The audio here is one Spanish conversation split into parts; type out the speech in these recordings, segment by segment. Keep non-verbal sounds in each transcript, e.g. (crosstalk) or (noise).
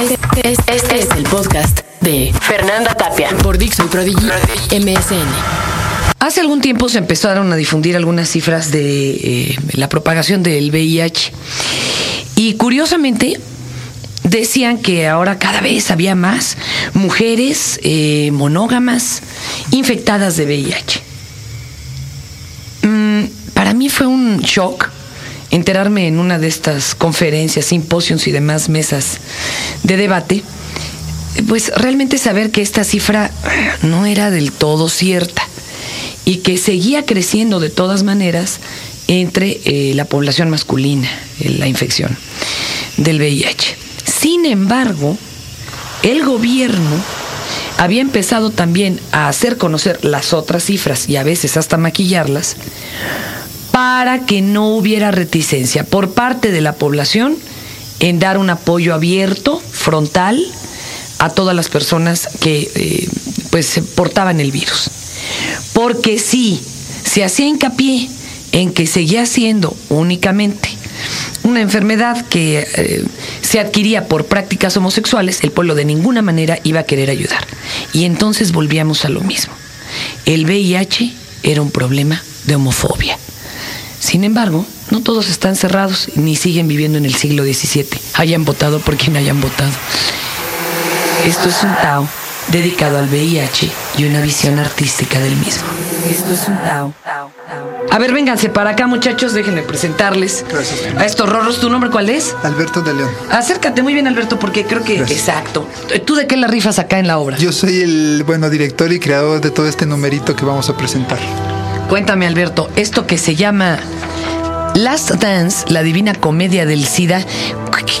Este, es el podcast de Fernanda Tapia por Dixon Prodigy MSN. Hace algún tiempo se empezaron a difundir algunas cifras de eh, la propagación del VIH y curiosamente decían que ahora cada vez había más mujeres eh, monógamas infectadas de VIH. Mm, para mí fue un shock enterarme en una de estas conferencias, simposios y demás mesas de debate, pues realmente saber que esta cifra no era del todo cierta y que seguía creciendo de todas maneras entre eh, la población masculina, eh, la infección del VIH. Sin embargo, el gobierno había empezado también a hacer conocer las otras cifras y a veces hasta maquillarlas para que no hubiera reticencia por parte de la población en dar un apoyo abierto, frontal, a todas las personas que eh, pues portaban el virus. Porque si se hacía hincapié en que seguía siendo únicamente una enfermedad que eh, se adquiría por prácticas homosexuales, el pueblo de ninguna manera iba a querer ayudar. Y entonces volvíamos a lo mismo. El VIH era un problema de homofobia. Sin embargo, no todos están cerrados ni siguen viviendo en el siglo XVII, hayan votado por quien hayan votado. Esto es un Tao dedicado al VIH y una visión artística del mismo. Esto es un Tao. A ver, vénganse para acá, muchachos, déjenme presentarles a estos rorros. ¿Tu nombre cuál es? Alberto de León. Acércate muy bien, Alberto, porque creo que... Exacto. ¿Tú de qué la rifas acá en la obra? Yo soy el, bueno, director y creador de todo este numerito que vamos a presentar. Cuéntame, Alberto, esto que se llama Last Dance, la divina comedia del SIDA.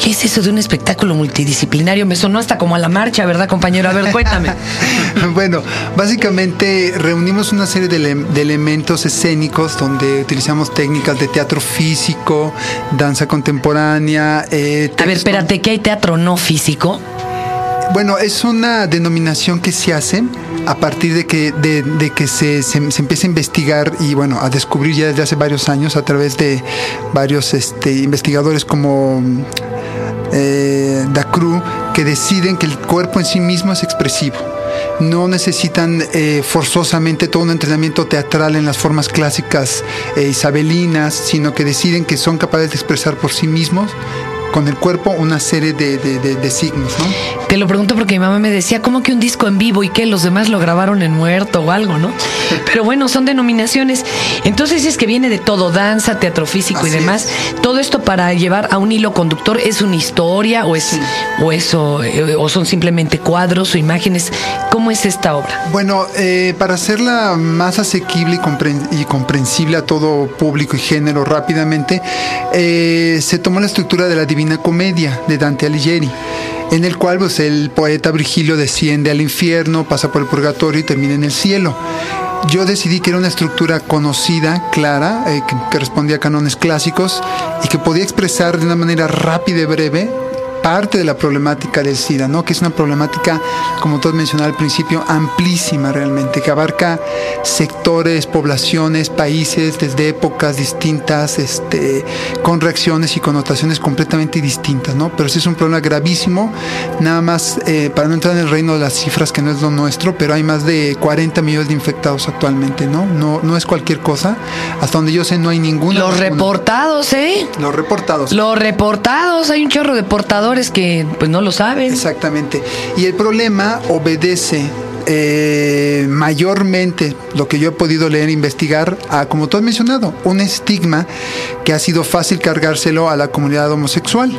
¿Qué es eso de un espectáculo multidisciplinario? Me sonó hasta como a la marcha, ¿verdad, compañero? A ver, cuéntame. (laughs) bueno, básicamente reunimos una serie de, elementos escénicos donde utilizamos técnicas de teatro físico, danza contemporánea. Eh, a ver, espérate, ¿qué hay teatro no físico? Bueno, es una denominación que se hace a partir de que, de, que se, se, empieza a investigar y bueno, a descubrir ya desde hace varios años a través de varios este, investigadores como eh, Dacru que deciden que el cuerpo en sí mismo es expresivo. No necesitan eh, forzosamente todo un entrenamiento teatral en las formas clásicas eh, isabelinas, sino que deciden que son capaces de expresar por sí mismos con el cuerpo una serie de, signos, ¿no? Te lo pregunto porque mi mamá me decía, ¿cómo que un disco en vivo y que los demás lo grabaron en muerto o algo, no? (laughs) Pero bueno, son denominaciones. Entonces es que viene de todo, danza, teatro físico y demás. Todo esto para llevar a un hilo conductor, ¿es una historia o es o eso eh, o son simplemente cuadros o imágenes? ¿Cómo es esta obra? Bueno, eh, para hacerla más asequible y, comprensible a todo público y género rápidamente, eh, se tomó la estructura de la divina Comedia de Dante Alighieri, en el cual pues, el poeta Virgilio desciende al infierno, pasa por el purgatorio y termina en el cielo. Yo decidí que era una estructura conocida, clara, eh, que respondía a cánones clásicos y que podía expresar de una manera rápida y breve parte de la problemática del SIDA, ¿no? que es una problemática, como todos mencionaron al principio, amplísima realmente, que abarca sectores, poblaciones, países desde épocas distintas, este, con reacciones y connotaciones completamente distintas, ¿no? Pero sí es un problema gravísimo, nada más, eh, para no entrar en el reino de las cifras, que no es lo nuestro, pero hay más de 40 millones de infectados actualmente, ¿no? No, no es cualquier cosa. Hasta donde yo sé, no hay ninguna. Los reportados, ¿eh? Los reportados. Los reportados, hay un chorro de portadores que pues no lo saben. Exactamente. Y el problema obedece eh, mayormente lo que yo he podido leer e investigar a, como tú has mencionado, un estigma que ha sido fácil cargárselo a la comunidad homosexual.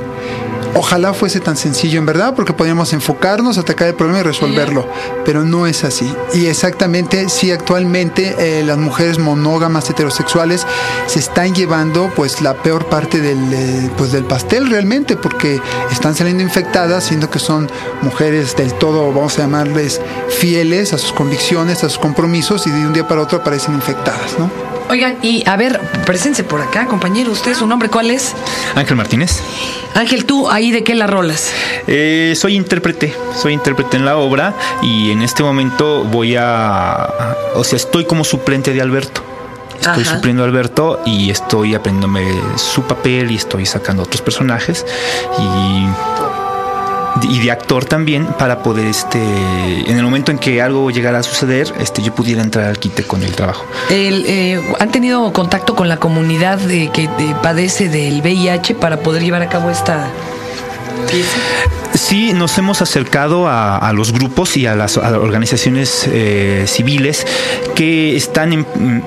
Ojalá fuese tan sencillo en verdad, porque podríamos enfocarnos, atacar el problema y resolverlo, pero no es así. Y exactamente, sí, actualmente eh, las mujeres monógamas heterosexuales se están llevando pues la peor parte del, eh, pues, del pastel realmente, porque están saliendo infectadas, siendo que son mujeres del todo, vamos a llamarles, fieles a sus convicciones, a sus compromisos, y de un día para otro aparecen infectadas, ¿no? Oigan, y a ver, presénse por acá, compañero. ¿Usted su nombre cuál es? Ángel Martínez. Ángel, ¿tú ahí de qué la rolas? Eh, soy intérprete, soy intérprete en la obra y en este momento voy a, o sea, estoy como suplente de Alberto. Estoy supliendo a Alberto y estoy aprendiéndome su papel y estoy sacando otros personajes y y de actor también para poder, este, en el momento en que algo llegara a suceder, este, yo pudiera entrar al quite con el trabajo. Eh, ¿Han tenido contacto con la comunidad de, que padece del VIH para poder llevar a cabo esta pieza? Sí, nos hemos acercado a, los grupos y a las, organizaciones eh, civiles que están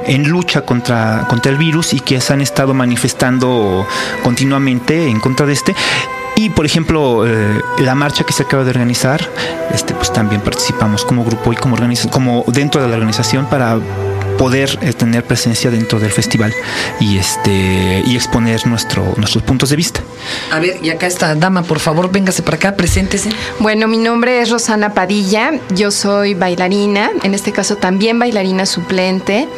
en, lucha contra, contra el virus y que se han estado manifestando continuamente en contra de este. Y por ejemplo, eh, la marcha que se acaba de organizar, este, pues también participamos como grupo y como, como dentro de la organización para poder eh, tener presencia dentro del festival y este y exponer nuestro, nuestros puntos de vista. A ver, y acá está dama, por favor, véngase para acá, preséntese. Bueno, mi nombre es Rosana Padilla, yo soy bailarina, en este caso también bailarina suplente,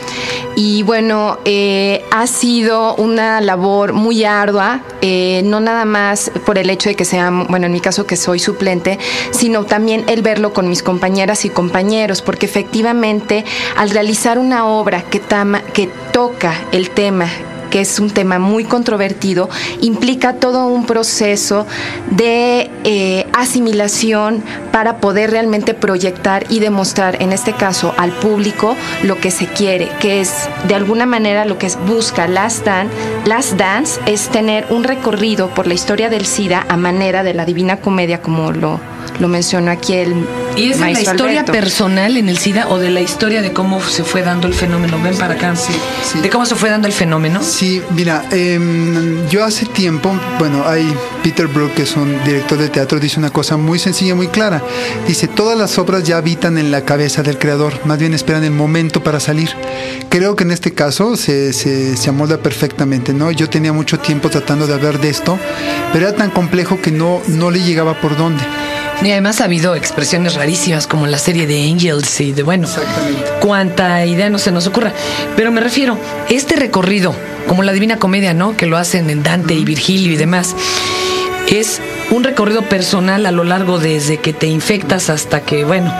y bueno, eh, ha sido una labor muy ardua, eh, no nada más por el hecho de que sea, bueno, en mi caso que soy suplente, sino también el verlo con mis compañeras y compañeros, porque efectivamente al realizar una obra que, que toca el tema que es un tema muy controvertido, implica todo un proceso de eh, asimilación para poder realmente proyectar y demostrar, en este caso, al público lo que se quiere, que es de alguna manera lo que busca Last Dance, Last Dance es tener un recorrido por la historia del SIDA a manera de la Divina Comedia, como lo lo mencionó aquí el ¿Y es de la historia personal en el SIDA o de la historia de cómo se fue dando el fenómeno? Ven para acá. Sí, ¿De cómo se fue dando el fenómeno? Sí, mira, em, yo hace tiempo, bueno, hay Peter Brook, que es un director de teatro, dice una cosa muy sencilla, muy clara. Dice, todas las obras ya habitan en la cabeza del creador, más bien esperan el momento para salir. Creo que en este caso se, se, se amolda perfectamente, ¿no? Yo tenía mucho tiempo tratando de hablar de esto, pero era tan complejo que no, no le llegaba por dónde. Y además ha habido expresiones rarísimas como la serie de Angels y de bueno, cuánta idea no se nos ocurra. Pero me refiero, este recorrido, como la Divina Comedia, ¿no? Que lo hacen en Dante y Virgilio y demás, es un recorrido personal a lo largo desde que te infectas hasta que, bueno,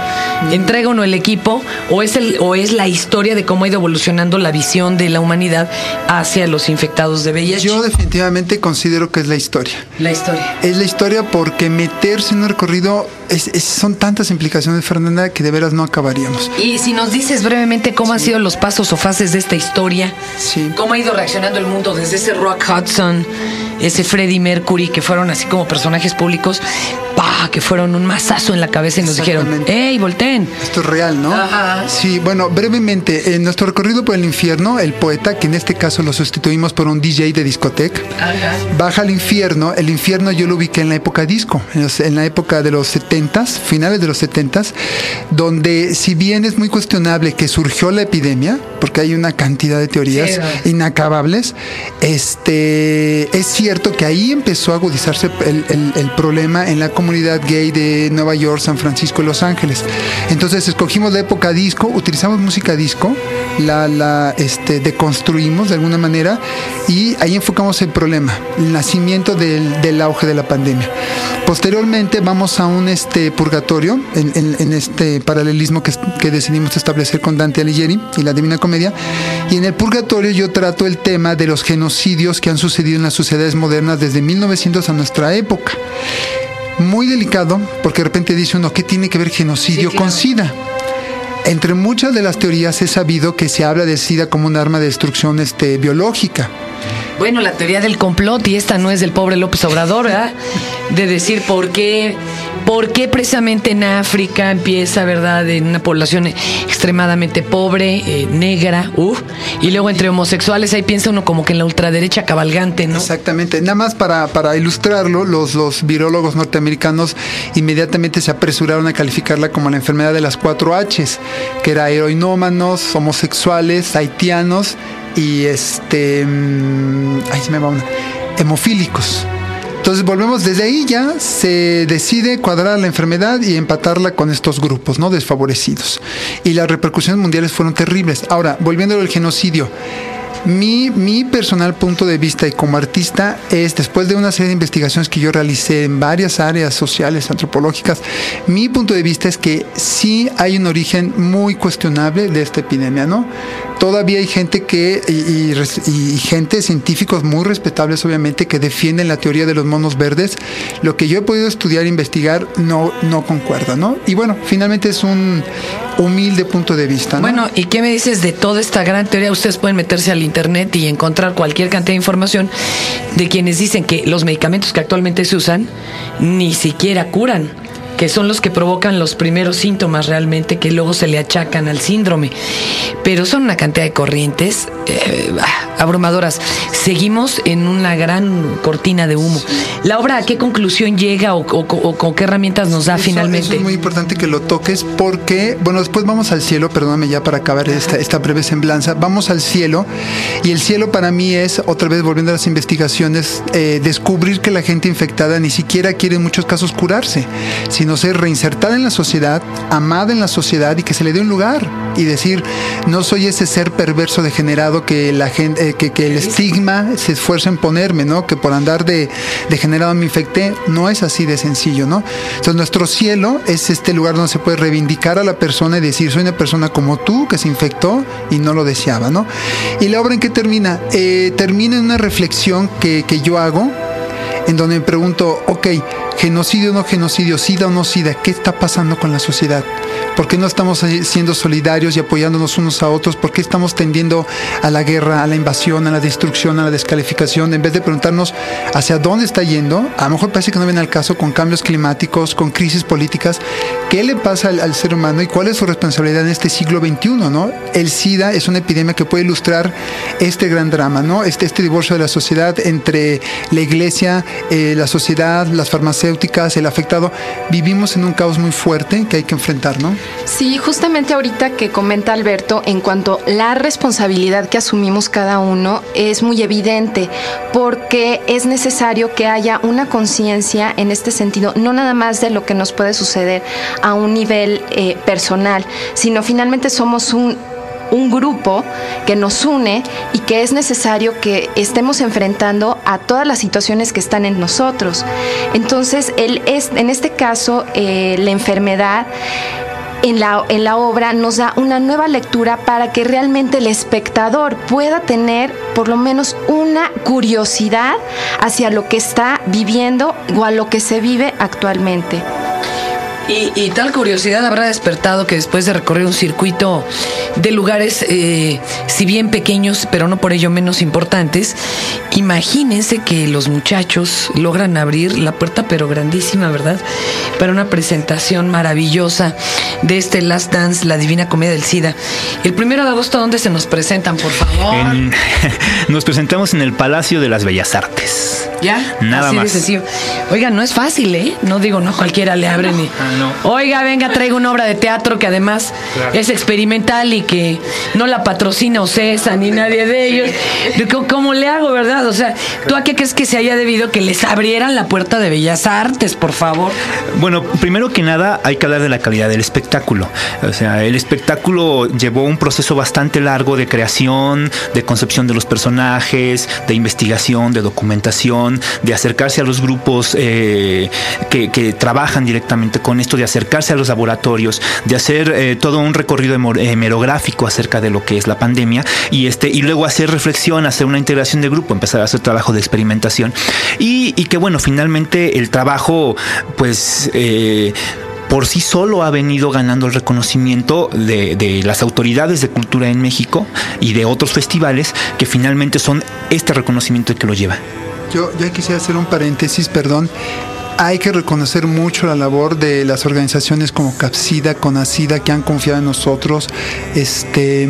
entrega uno el equipo o es, el, o es la historia de cómo ha ido evolucionando la visión de la humanidad hacia los infectados de VIH. Yo definitivamente considero que es la historia. La historia. Es la historia porque meterse en un recorrido son tantas implicaciones, Fernanda, que de veras no acabaríamos. Y si nos dices brevemente cómo han sido los pasos o fases de esta historia, sí. cómo ha ido reaccionando el mundo desde ese Rock Hudson, ese Freddie Mercury, que fueron así como personajes públicos, que fueron un mazazo en la cabeza y nos dijeron, ¡Ey, volteen! Esto es real, ¿no? Ajá. Sí, bueno, brevemente, en nuestro recorrido por el infierno, el poeta, que en este caso lo sustituimos por un DJ de discoteca, baja al infierno. El infierno yo lo ubiqué en la época disco, en la época de los 70 finales de los 70 donde si bien es muy cuestionable que surgió la epidemia, porque hay una cantidad de teorías inacabables, este, es cierto que ahí empezó a agudizarse el, el problema en la comunidad gay de Nueva York, San Francisco y Los Ángeles. Entonces escogimos la época disco, utilizamos música disco, la, la este, deconstruimos de alguna manera y ahí enfocamos el problema, el nacimiento del, del auge de la pandemia. Posteriormente vamos a un este, purgatorio, en, este paralelismo que, que, decidimos establecer con Dante Alighieri y la Divina Comedia. Y en el purgatorio yo trato el tema de los genocidios que han sucedido en las sociedades modernas desde 1900 a nuestra época muy delicado porque de repente dice uno, ¿qué tiene que ver genocidio con SIDA? Entre muchas de las teorías he sabido que se habla de SIDA como un arma de destrucción este, biológica. Bueno, la teoría del complot, y esta no es del pobre López Obrador, ¿verdad? De decir por qué ¿Por qué precisamente en África empieza, verdad, en una población extremadamente pobre, eh, negra, uh, y luego entre homosexuales ahí piensa uno como que en la ultraderecha cabalgante, ¿no? Exactamente. Nada más para, para ilustrarlo, los, los virólogos norteamericanos inmediatamente se apresuraron a calificarla como la enfermedad de las cuatro Hs, que era heroinómanos, homosexuales, haitianos y este... Mm, ahí se me va una. Hemofílicos. Entonces volvemos desde ahí ya se decide cuadrar la enfermedad y empatarla con estos grupos, ¿no? Desfavorecidos. Y las repercusiones mundiales fueron terribles. Ahora, volviendo al genocidio. Mi, mi personal punto de vista y como artista es, después de una serie de investigaciones que yo realicé en varias áreas sociales, antropológicas, mi punto de vista es que sí hay un origen muy cuestionable de esta epidemia, ¿no? Todavía hay gente que, y, y, y gente, científicos muy respetables obviamente, que defienden la teoría de los monos verdes. Lo que yo he podido estudiar e investigar no, no concuerda, ¿no? Y bueno, finalmente es un humilde punto de vista. ¿no? Bueno, ¿y qué me dices de toda esta gran teoría? Ustedes pueden meterse al internet y encontrar cualquier cantidad de información de quienes dicen que los medicamentos que actualmente se usan ni siquiera curan que son los que provocan los primeros síntomas realmente que luego se le achacan al síndrome. Pero son una cantidad de corrientes eh, abrumadoras. Seguimos en una gran cortina de humo. La obra, ¿a qué conclusión llega o, o, o con qué herramientas nos da eso, finalmente? Eso es muy importante que lo toques porque, bueno, después vamos al cielo, perdóname ya para acabar esta, esta breve semblanza, vamos al cielo y el cielo para mí es, otra vez volviendo a las investigaciones, eh, descubrir que la gente infectada ni siquiera quiere en muchos casos curarse, sino ser reinsertada en la sociedad, amada en la sociedad y que se le dé un lugar y decir, no soy ese ser perverso degenerado que la gente, eh, que, que, el estigma se esfuerza en ponerme, ¿no? Que por andar de degenerado me infecté, no es así de sencillo, ¿no? Entonces nuestro cielo es este lugar donde se puede reivindicar a la persona y decir, soy una persona como tú que se infectó y no lo deseaba, ¿no? Y la obra en qué termina? Eh, termina en una reflexión que, que yo hago, en donde me pregunto, ok, genocidio o no genocidio, sida o no sida, ¿qué está pasando con la sociedad? ¿Por qué no estamos siendo solidarios y apoyándonos unos a otros? ¿Por qué estamos tendiendo a la guerra, a la invasión, a la destrucción, a la descalificación? En vez de preguntarnos hacia dónde está yendo, a lo mejor parece que no viene al caso con cambios climáticos, con crisis políticas. ¿Qué le pasa al, ser humano y cuál es su responsabilidad en este siglo XXI? ¿no? El SIDA es una epidemia que puede ilustrar este gran drama, ¿no? este, este divorcio de la sociedad entre la iglesia, eh, la sociedad, las farmacéuticas, el afectado. Vivimos en un caos muy fuerte que hay que enfrentar, ¿no? Sí, justamente ahorita que comenta Alberto, en cuanto a la responsabilidad que asumimos cada uno, es muy evidente, porque es necesario que haya una conciencia en este sentido, no nada más de lo que nos puede suceder a un nivel eh, personal, sino finalmente somos un un grupo que nos une y que es necesario que estemos enfrentando a todas las situaciones que están en nosotros. Entonces, es, en este caso, eh, la enfermedad en la, en la obra nos da una nueva lectura para que realmente el espectador pueda tener por lo menos una curiosidad hacia lo que está viviendo o a lo que se vive actualmente. Y, y, tal curiosidad habrá despertado que después de recorrer un circuito de lugares, eh, si bien pequeños, pero no por ello menos importantes, imagínense que los muchachos logran abrir la puerta, pero grandísima, ¿verdad? Para una presentación maravillosa de este Last Dance, la Divina Comedia del SIDA. El primero de agosto, ¿dónde se nos presentan, por favor? En, (laughs) nos presentamos en el Palacio de las Bellas Artes. ¿Ya? Nada Así más. De. Oiga, no es fácil, ¿eh? No digo, no cualquiera le abre ni. No. Oiga, venga, traigo una obra de teatro que además Claro. es experimental y que no la patrocina Ocesa ni nadie de ellos. ¿Cómo, cómo le hago, verdad? O sea, ¿tú a qué crees que se haya debido que les abrieran la puerta de Bellas Artes, por favor? Bueno, primero que nada hay que hablar de la calidad del espectáculo. O sea, el espectáculo llevó un proceso bastante largo de creación, de concepción de los personajes, de investigación, de documentación, de acercarse a los grupos eh, que, que, trabajan directamente con esto, de acercarse a los laboratorios, de hacer eh, todo un recorrido hemerográfico acerca de lo que es la pandemia y este y luego hacer reflexión, hacer una integración de grupo, empezar a hacer trabajo de experimentación y, que bueno, finalmente el trabajo pues eh, por sí solo ha venido ganando el reconocimiento de, las autoridades de cultura en México y de otros festivales que finalmente son este reconocimiento que lo lleva. Yo ya quisiera hacer un paréntesis, perdón. Hay que reconocer mucho la labor de las organizaciones como Capsida, Conacida, que han confiado en nosotros. Este.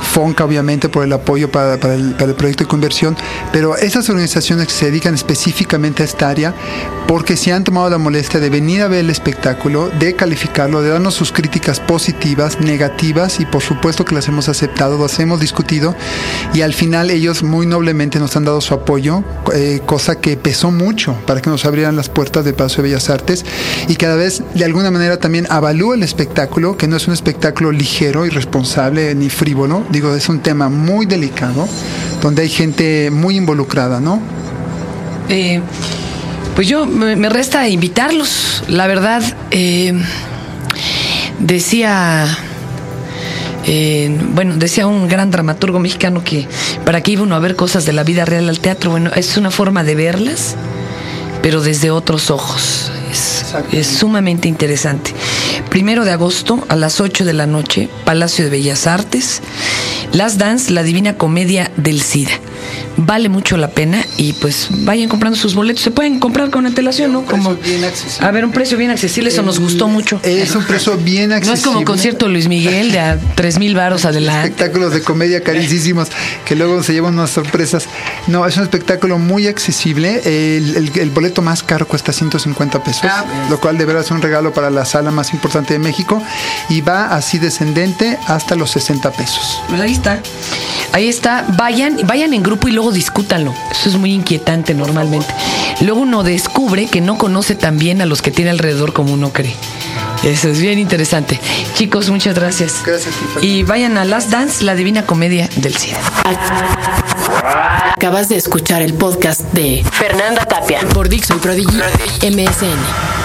FONCA, obviamente, por el apoyo para, el, proyecto de conversión, pero esas organizaciones se dedican específicamente a esta área, porque se han tomado la molestia de venir a ver el espectáculo, de calificarlo, de darnos sus críticas positivas, negativas, y por supuesto que las hemos aceptado, las hemos discutido, y al final ellos muy noblemente nos han dado su apoyo, eh, cosa que pesó mucho para que nos abrieran las puertas del Paso de Bellas Artes, y cada vez de alguna manera también avalúa el espectáculo, que no es un espectáculo ligero, irresponsable ni frívolo, Digo, es un tema muy delicado, donde hay gente muy involucrada, ¿no? Eh, pues yo me, resta invitarlos. La verdad, eh, decía, eh, bueno, decía un gran dramaturgo mexicano que para que iba uno a ver cosas de la vida real al teatro, bueno, es una forma de verlas, pero desde otros ojos. Es, es sumamente interesante. Primero de agosto a las 8 de la noche, Palacio de Bellas Artes, Las Dance, la Divina Comedia del SIDA vale mucho la pena y pues vayan comprando sus boletos. Se pueden comprar con antelación, ¿no? Como bien accesible. A ver, un precio bien accesible, eso nos gustó mucho. Es un precio bien accesible. No es como concierto Luis Miguel de a tres mil varos adelante. Espectáculos de comedia carísimos que luego se llevan unas sorpresas. No, es un espectáculo muy accesible. El, boleto más caro cuesta 150 pesos, ah, lo cual de verdad es un regalo para la sala más importante de México y va así descendente hasta los 60 pesos. Pues ahí está. Ahí está. Vayan, vayan en grupo y luego discútanlo. Eso es muy inquietante normalmente. Luego uno descubre que no conoce tan bien a los que tiene alrededor como uno cree. Eso es bien interesante. Chicos, muchas gracias. Gracias. Y vayan a Last Dance, la divina comedia del cine. Acabas de escuchar el podcast de Fernanda Tapia por Dixon Prodigy MSN.